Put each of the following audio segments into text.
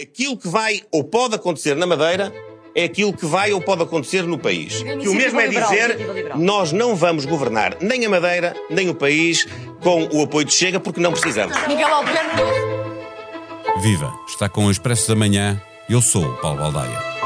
Aquilo que vai ou pode acontecer na Madeira é aquilo que vai ou pode acontecer no país. Que o mesmo é dizer, nós não vamos governar nem a Madeira, nem o país com o apoio de Chega, porque não precisamos. Miguel Albuquerque. Viva! Está com o Expresso da Manhã. Eu sou o Paulo Baldaia.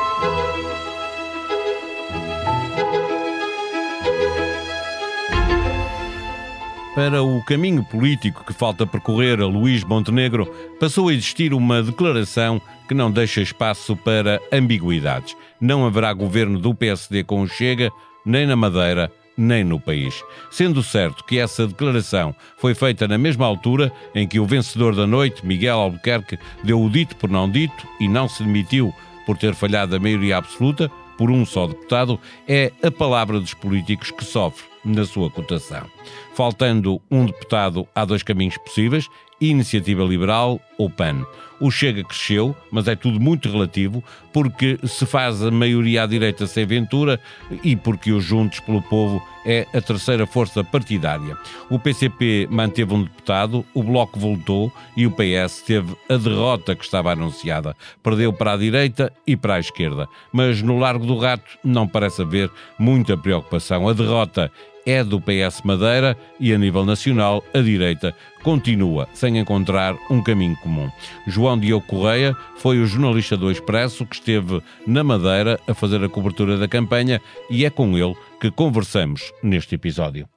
Para o caminho político que falta percorrer a Luís Montenegro, passou a existir uma declaração que não deixa espaço para ambiguidades. Não haverá governo do PSD com o Chega, nem na Madeira, nem no país. Sendo certo que essa declaração foi feita na mesma altura em que o vencedor da noite, Miguel Albuquerque, deu o dito por não dito e não se demitiu por ter falhado a maioria absoluta, por um só deputado, é a palavra dos políticos que sofre na sua cotação. Faltando um deputado, há dois caminhos possíveis: Iniciativa Liberal ou PAN. O Chega cresceu, mas é tudo muito relativo, porque se faz a maioria à direita sem Ventura e porque o Juntos pelo Povo é a terceira força partidária. O PCP manteve um deputado, o Bloco voltou e o PS teve a derrota que estava anunciada. Perdeu para a direita e para a esquerda. Mas no Largo do Rato não parece haver muita preocupação. A derrota é do PS Madeira e, a nível nacional, a direita continua sem encontrar um caminho comum. João Diogo Correia foi o jornalista do Expresso que esteve na Madeira a fazer a cobertura da campanha e é com ele que conversamos neste episódio.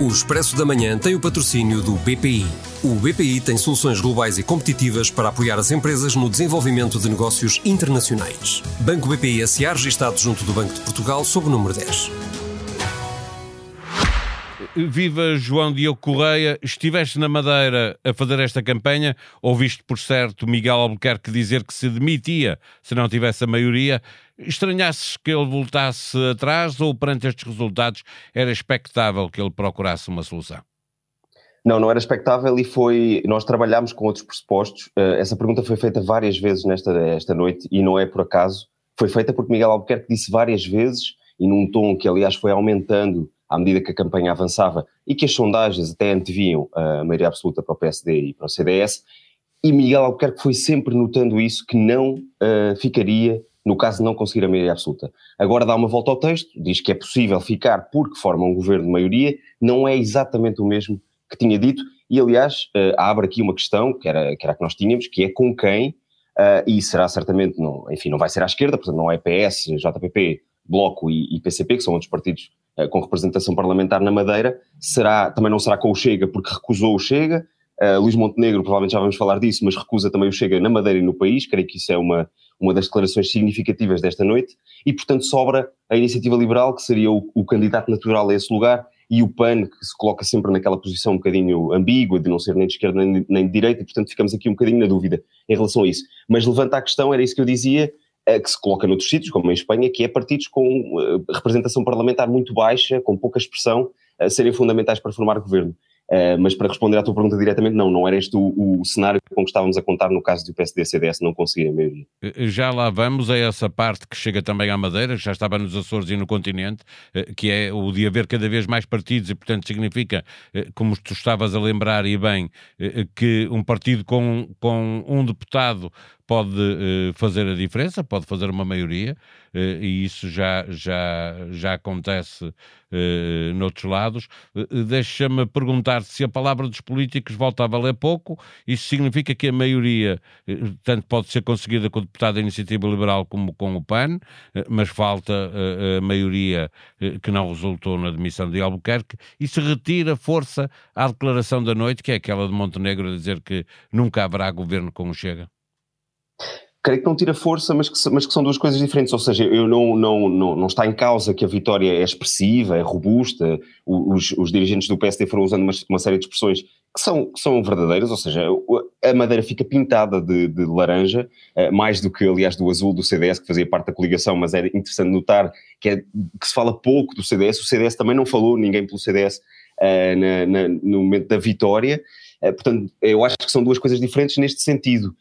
O Expresso da Manhã tem o patrocínio do BPI. O BPI tem soluções globais e competitivas para apoiar as empresas no desenvolvimento de negócios internacionais. Banco BPI SA registado junto do Banco de Portugal sob o número 10. Viva João Diogo Correia, estiveste na Madeira a fazer esta campanha, ouviste por certo Miguel Albuquerque dizer que se demitia se não tivesse a maioria. Estranhasses que ele voltasse atrás ou perante estes resultados era expectável que ele procurasse uma solução? Não, não era expectável e foi. Nós trabalhámos com outros pressupostos. Eh, essa pergunta foi feita várias vezes nesta esta noite e não é por acaso. Foi feita porque Miguel Albuquerque disse várias vezes e num tom que, aliás, foi aumentando à medida que a campanha avançava e que as sondagens até anteviam a maioria absoluta para o PSD e para o CDS, e Miguel Albuquerque foi sempre notando isso, que não uh, ficaria no caso de não conseguir a maioria absoluta. Agora dá uma volta ao texto, diz que é possível ficar porque forma um governo de maioria, não é exatamente o mesmo que tinha dito, e aliás uh, abre aqui uma questão, que era, que era a que nós tínhamos, que é com quem, uh, e será certamente, não, enfim, não vai ser à esquerda, portanto não é PS, JPP, Bloco e, e PCP, que são outros partidos com representação parlamentar na Madeira, será, também não será com o Chega, porque recusou o Chega. Uh, Luís Montenegro, provavelmente já vamos falar disso, mas recusa também o Chega na Madeira e no país. Creio que isso é uma, uma das declarações significativas desta noite. E, portanto, sobra a Iniciativa Liberal, que seria o, o candidato natural a esse lugar, e o PAN, que se coloca sempre naquela posição um bocadinho ambígua, de não ser nem de esquerda nem de direita, e portanto ficamos aqui um bocadinho na dúvida em relação a isso. Mas levanta a questão, era isso que eu dizia, que se coloca noutros sítios, como em Espanha, que é partidos com eh, representação parlamentar muito baixa, com pouca expressão, a serem fundamentais para formar governo. Uh, mas para responder à tua pergunta diretamente, não, não era este o, o, cenário com que estávamos a contar no caso do PSD e CDS não conseguirem maioria. Eh, já lá vamos a essa parte que chega também à Madeira, já estava nos Açores e no continente, que é o de haver cada vez mais partidos e, portanto, significa, como tu estavas a lembrar e bem, que um partido com, com um deputado pode uh, fazer a diferença, pode fazer uma maioria, uh, e isso já, já, já acontece uh, noutros lados. Uh, Deixa-me perguntar se a palavra dos políticos volta a valer pouco, isso significa que a maioria tanto pode ser conseguida com o deputado da Iniciativa Liberal como com o PAN, mas falta a maioria que não resultou na demissão de Albuquerque, e se retira força à declaração da noite, que é aquela de Montenegro a dizer que nunca haverá governo com o Chega? Creio que não tira força, mas que, mas que são duas coisas diferentes. Ou seja, eu não, não, não, não está em causa que a vitória é expressiva, é robusta. Os, os dirigentes do PSD foram usando uma, uma série de expressões que são, que são verdadeiras, ou seja, a Madeira fica pintada de, de laranja, eh, mais do que, aliás, do azul do CDS, que fazia parte da coligação, mas era interessante notar que, é, que se fala pouco do CDS. O CDS também não falou ninguém pelo CDS eh, na, na, no momento da vitória. Uh, portanto, eu acho que são duas coisas diferentes neste sentido.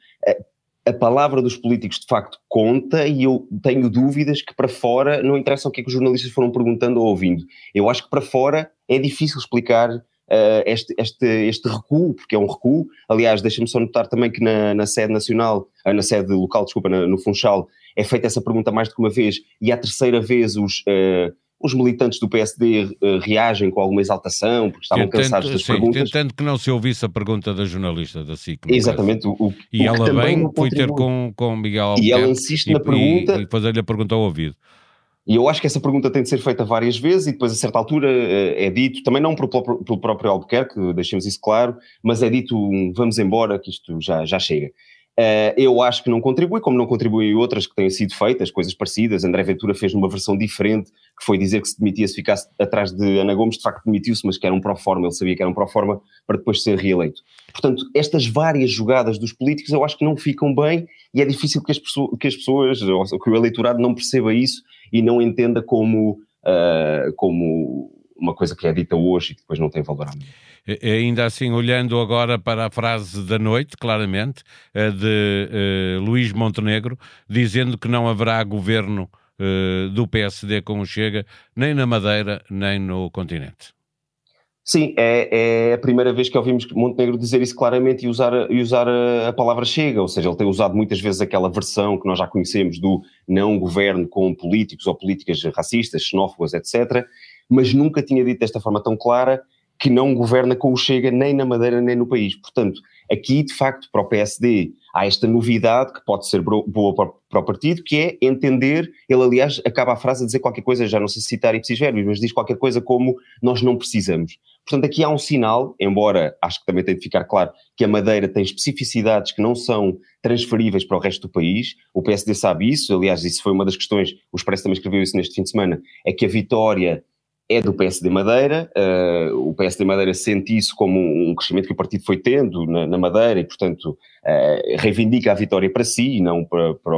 A palavra dos políticos de facto conta e eu tenho dúvidas que para fora não interessa o que é que os jornalistas foram perguntando ou ouvindo. Eu acho que para fora é difícil explicar uh, este, este, este recuo, porque é um recuo. Aliás, deixa-me só notar também que na, na sede nacional, uh, na sede local, desculpa, na, no Funchal, é feita essa pergunta mais do que uma vez, e à terceira vez os, uh, os militantes do PSD reagem com alguma exaltação, porque estavam tentando, cansados das sim, perguntas. Tentando que não se ouvisse a pergunta da jornalista da SIC. Exatamente. O, o, e o ela bem foi ter com, com Miguel Albuquerque E ela insiste na pergunta... E, e fazer-lhe a pergunta ao ouvido. E eu acho que essa pergunta tem de ser feita várias vezes e depois a certa altura eh, é dito, também não pelo, pelo próprio Albuquerque, deixemos isso claro, mas é dito vamos embora que isto já, já chega. Uh, eu acho que não contribui, como não contribuem outras que têm sido feitas, coisas parecidas. André Ventura fez uma versão diferente, que foi dizer que se demitia se ficasse atrás de Ana Gomes, de facto demitiu-se, mas que era um pró-forma, ele sabia que era um pró-forma para depois ser reeleito. Portanto, estas várias jogadas dos políticos eu acho que não ficam bem e é difícil que as, pessoas, que as pessoas que o eleitorado não perceba isso e não entenda como, uh, como uma coisa que é dita hoje e que depois não tem valor amanhã. Ainda assim, olhando agora para a frase da noite, claramente, de uh, Luís Montenegro, dizendo que não haverá governo uh, do PSD com o Chega, nem na Madeira, nem no continente. Sim, é, é, a primeira vez que ouvimos Montenegro dizer isso claramente e usar, e usar a, a, palavra chega, ou seja, ele tem usado muitas vezes aquela versão que nós já conhecemos do não governo com políticos ou políticas racistas, xenófobas, etc., mas nunca tinha dito desta forma tão clara que não governa com o Chega nem na Madeira nem no país. Portanto, aqui, de facto, para o PSD há esta novidade que pode ser boa para o partido, que é entender, ele aliás acaba a frase a dizer qualquer coisa, já não sei citar ipsis verbis, mas diz qualquer coisa como nós não precisamos. Portanto, aqui há um sinal, embora acho que também tem de ficar claro que a Madeira tem especificidades que não são transferíveis para o resto do país, o PSD sabe isso, aliás, isso foi uma das questões, o Expresso também escreveu isso neste fim de semana, é que a vitória é do PSD Madeira, uh, o PSD Madeira sente isso como um crescimento que o partido foi tendo na, na Madeira e, portanto, uh, reivindica a vitória para si e não para, para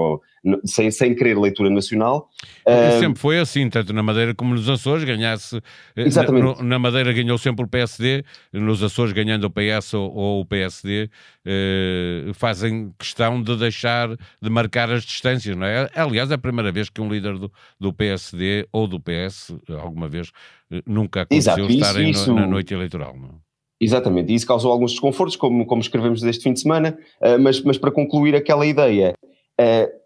sem, sem querer leitura nacional. Uh, sempre foi assim, tanto na Madeira como nos Açores, ganhasse. Eh, exatamente. Na, na Madeira ganhou sempre o PSD, nos Açores ganhando o PS ou, ou o PSD, uh, fazem questão de deixar, de marcar as distâncias, não é? Aliás, é a primeira vez que um líder do, do PSD ou do PS, alguma vez, nunca aconteceu Exato, estarem isso, na noite eleitoral, não é? Exatamente, e isso causou alguns desconfortos, como, como escrevemos deste fim de semana, uh, mas, mas para concluir aquela ideia, uh,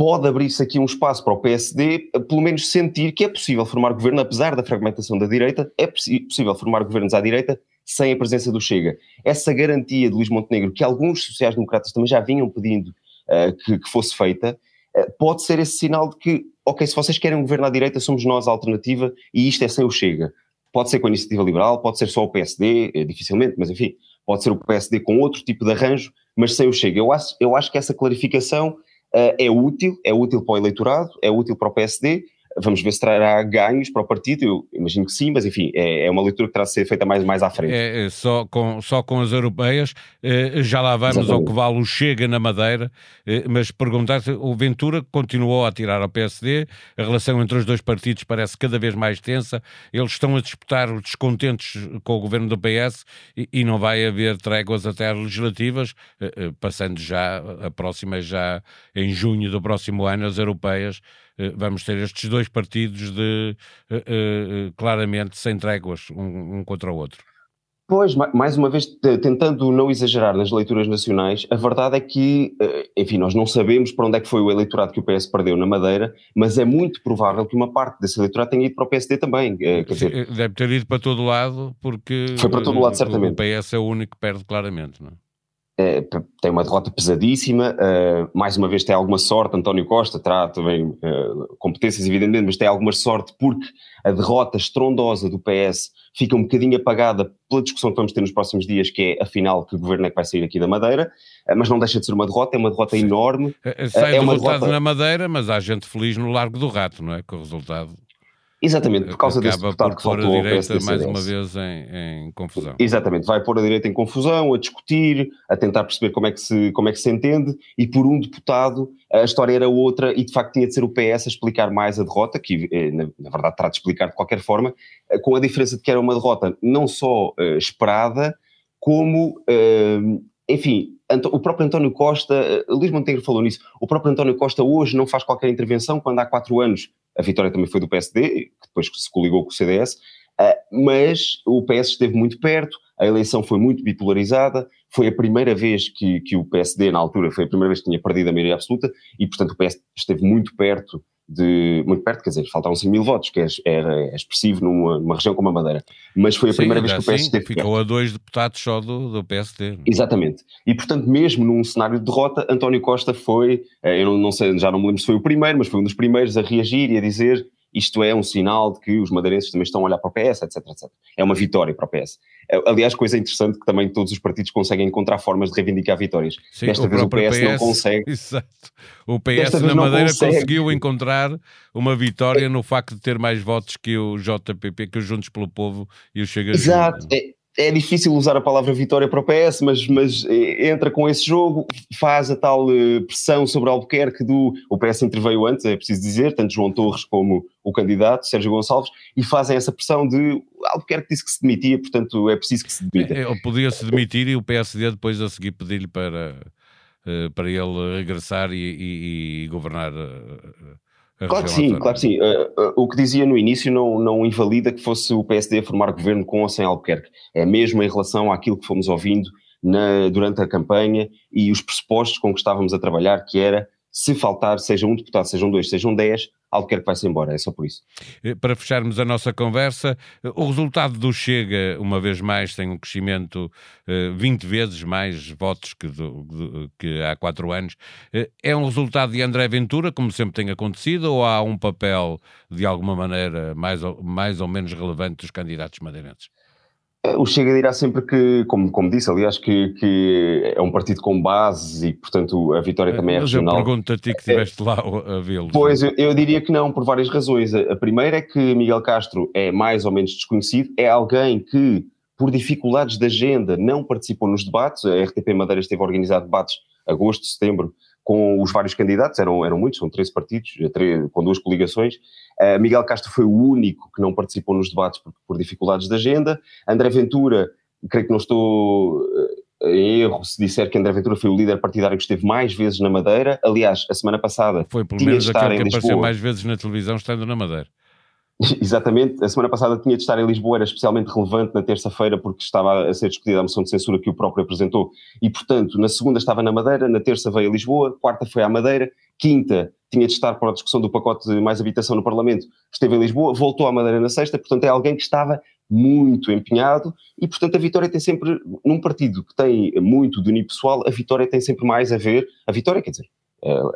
pode abrir-se aqui um espaço para o PSD, pelo menos sentir que é possível formar governo, apesar da fragmentação da direita, é possível formar governos à direita sem a presença do Chega. Essa garantia de Luís Montenegro, que alguns sociais-democratas também já vinham pedindo uh, que, que, fosse feita, uh, pode ser esse sinal de que, ok, se vocês querem um governo à direita, somos nós a alternativa e isto é sem o Chega. Pode ser com a iniciativa liberal, pode ser só o PSD, eh, dificilmente, mas enfim, pode ser o PSD com outro tipo de arranjo, mas sem o Chega. Eu acho, eu acho que essa clarificação é útil, é útil para o eleitorado, é útil para o PSD, Vamos ver se trará ganhos para o partido, eu imagino que sim, mas enfim, é, é uma leitura que terá de ser feita mais, mais à frente. É, é só, com, só com as europeias, eh, já lá vamos Exatamente. ao que vale o Chega na Madeira, eh, mas perguntar-se, o Ventura continuou a tirar ao PSD, a relação entre os dois partidos parece cada vez mais tensa, eles estão a disputar os descontentes com o governo do PS e, e não vai haver tréguas até às legislativas, eh, passando já, a próxima já em junho do próximo ano, as europeias, vamos ter estes dois partidos de uh, uh, claramente sem tréguas um, um, contra o outro. Pois, mais uma vez, tentando não exagerar nas leituras nacionais, a verdade é que, enfim, nós não sabemos para onde é que foi o eleitorado que o PS perdeu na Madeira, mas é muito provável que uma parte desse eleitorado tenha ido para o PSD também. Dizer, Deve ter ido para todo lado, porque foi para todo lado, certamente. o PS é o único que perde claramente, não é? É, tem uma derrota pesadíssima, uh, mais uma vez tem alguma sorte, António Costa terá também uh, competências evidentemente, mas tem alguma sorte porque a derrota estrondosa do PS fica um bocadinho apagada pela discussão que vamos ter nos próximos dias, que é afinal que governo é que vai sair aqui da Madeira, mas não deixa de ser uma derrota, é uma derrota Sim. enorme. Sai é uma derrota na Madeira, mas há gente feliz no Largo do Rato, não é? Com o resultado. Exatamente, por causa desse deputado que faltou a direita mais uma vez em, em, confusão. Exatamente, vai pôr a direita em confusão, a discutir, a tentar perceber como é, que se, como é que se entende, e por um deputado a história era outra e de facto tinha de ser o PS a explicar mais a derrota, que eh, na, na verdade terá de explicar de qualquer forma, eh, com a diferença de que era uma derrota não só uh, esperada, como, uh, enfim, o próprio António Costa, uh, Luís Montenegro falou nisso, o próprio António Costa hoje não faz qualquer intervenção quando há quatro anos a vitória também foi do PSD, que depois se coligou com o CDS, Uh, mas o PS esteve muito perto, a eleição foi muito bipolarizada, foi a primeira vez que, que o PSD, na altura, foi a primeira vez que tinha perdido a maioria absoluta e, portanto, o PS esteve muito perto de, muito perto, quer dizer, faltavam 5 mil votos, que é, era é expressivo numa, numa, região como a Madeira. Mas foi a Sim, primeira vez que o PS esteve ficou a dois deputados só do, do PSD. Exatamente. E, portanto, mesmo num cenário de derrota, António Costa foi, eh, eu não, não sei, já não me lembro se foi o primeiro, mas foi um dos primeiros a reagir e a dizer isto é um sinal de que os madeirenses também estão a olhar para o PS, etc, etc. É uma vitória para o PS. Aliás, coisa interessante que também todos os partidos conseguem encontrar formas de reivindicar vitórias. Sim, Desta o vez o PS, PS, não consegue. Exato. O PS na Madeira consegue. conseguiu encontrar uma vitória no facto de ter mais votos que o JPP, que os Juntos pelo Povo e o Chega Exato. É, é difícil usar a palavra vitória para o PS, mas, mas eh, entra com esse jogo, faz a tal eh, pressão sobre Albuquerque do. O PS interveio antes, é preciso dizer, tanto João Torres como o candidato, Sérgio Gonçalves, e fazem essa pressão de. Albuquerque disse que se demitia, portanto é preciso que se demita. É, ele podia se demitir e o PSD depois a seguir pedir-lhe para, eh, para ele regressar e, e, e governar Claro que sim, claro que sim. Uh, uh, o que dizia no início não, não invalida que fosse o PSD a formar governo com ou sem Albuquerque. É mesmo em relação àquilo que fomos ouvindo na, durante a campanha e os pressupostos com que estávamos a trabalhar, que era se faltar, seja um deputado, sejam dois, sejam dez, Albuquerque vai-se embora, é só por isso. Eh, para fecharmos a nossa conversa, o resultado do Chega, uma vez mais, tem um crescimento uh, 20 vezes mais votos que, do, do, que há quatro anos. Uh, é um resultado de André Ventura, como sempre tem acontecido, ou há um papel, de alguma maneira, mais ou, mais ou menos relevante dos candidatos madeirenses? O Chega dirá sempre que, como, como disse, aliás, que, que é um partido com bases e, portanto, a vitória também é regional. Mas eu pergunto a ti que estiveste lá a vê-lo. Pois, eu, eu, diria que não, por várias razões. A, a primeira é que Miguel Castro é mais ou menos desconhecido, é alguém que, por dificuldades de agenda, não participou nos debates. A RTP Madeira esteve a organizar debates agosto, setembro, com os vários candidatos, eram, eram muitos, são 13 partidos, com duas coligações. Uh, Miguel Castro foi o único que não participou nos debates por, por dificuldades de agenda. André Ventura, creio que não estou eh, em erro se disser que André Ventura foi o líder partidário que esteve mais vezes na Madeira. Aliás, a semana passada. Foi pelo menos aquele que apareceu mais vezes na televisão estando na Madeira. Exatamente, a semana passada tinha de estar em Lisboa, era especialmente relevante na terça-feira porque estava a ser discutida a moção de censura que o próprio apresentou. E, portanto, na segunda estava na Madeira, na terça veio a Lisboa, quarta foi à Madeira, quinta tinha de estar para a discussão do pacote de mais habitação no Parlamento, esteve em Lisboa, voltou à Madeira na sexta, portanto é alguém que estava muito empenhado e, portanto, a vitória tem sempre, num partido que tem muito de unipessoal, a vitória tem sempre mais a ver, a vitória, quer dizer,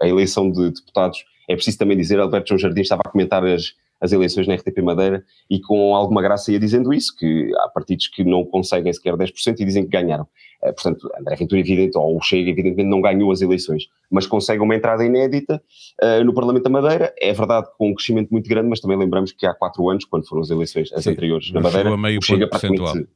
a eleição de deputados, é preciso também dizer, Alberto João Jardim estava a comentar as as eleições na RTP Madeira e com alguma graça ia dizendo isso, que há partidos que não conseguem sequer 10% e dizem que ganharam. Eh, portanto, André Ventura, evidente, ou o Chega, evidentemente, não ganhou as eleições, mas consegue uma entrada inédita uh, no Parlamento da Madeira. É verdade, com um crescimento muito grande, mas também lembramos que há quatro anos, quando foram as eleições as Sim, anteriores na Madeira, meio o Chega praticamente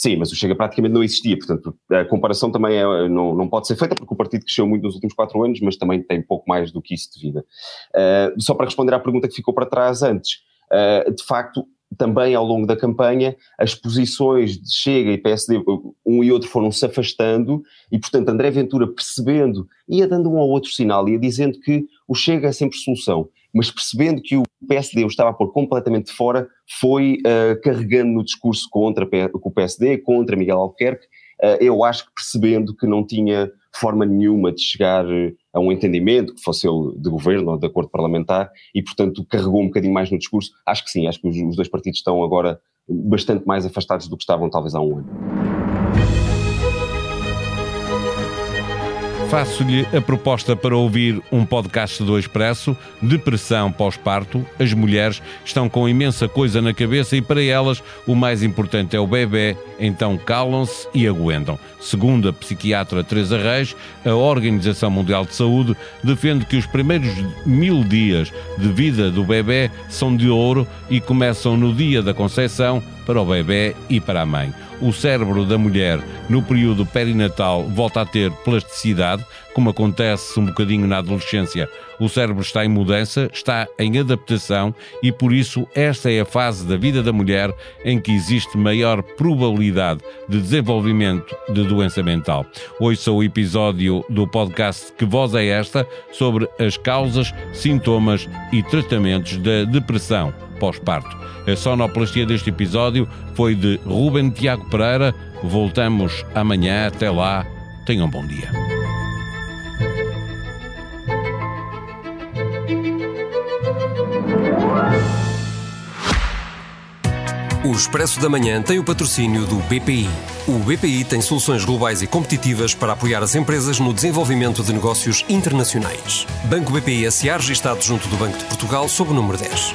Sim, mas o Chega praticamente não existia, portanto a comparação também é, não, não pode ser feita porque o partido cresceu muito nos últimos quatro anos, mas também tem pouco mais do que isso de vida. Uh, só para responder à pergunta que ficou para trás antes, uh, de facto, também ao longo da campanha, as posições de Chega e PSD, um e outro foram se afastando, e portanto André Ventura percebendo, ia dando um ou outro sinal, ia dizendo que o Chega é sempre solução, mas percebendo que o PSD o estava a pôr completamente fora, foi uh, carregando no discurso contra o PSD, contra Miguel Albuquerque, uh, eu acho que percebendo que não tinha forma nenhuma de chegar eh, a um entendimento, que fosse ele de governo ou de acordo parlamentar, e portanto carregou um bocadinho mais no discurso. Acho que sim, acho que os, os dois partidos estão agora bastante mais afastados do que estavam talvez há um ano. Faço-lhe a proposta para ouvir um podcast do Expresso, Depressão pós-parto. As mulheres estão com imensa coisa na cabeça e para elas o mais importante é o bebê, então calam-se e aguentam. Segundo a psiquiatra Teresa Reis, a Organização Mundial de Saúde defende que os primeiros mil dias de vida do bebê são de ouro e começam no dia da concepção para o bebê e para a mãe o cérebro da mulher no período perinatal volta a ter plasticidade, como acontece um bocadinho na adolescência. O cérebro está em mudança, está em adaptação e por isso esta é a fase da vida da mulher em que existe maior probabilidade de desenvolvimento de doença mental. Ouça o episódio do podcast Que Voz é Esta sobre as causas, sintomas e tratamentos da depressão pós-parto. A sonoplastia deste episódio foi de Ruben Tiago Pereira. Voltamos amanhã. Até lá. Tenham um bom dia. O Expresso da Manhã tem o patrocínio do BPI. O BPI tem soluções globais e competitivas para apoiar as empresas no desenvolvimento de negócios internacionais. Banco BPI SA registado junto do Banco de Portugal sob o número 10.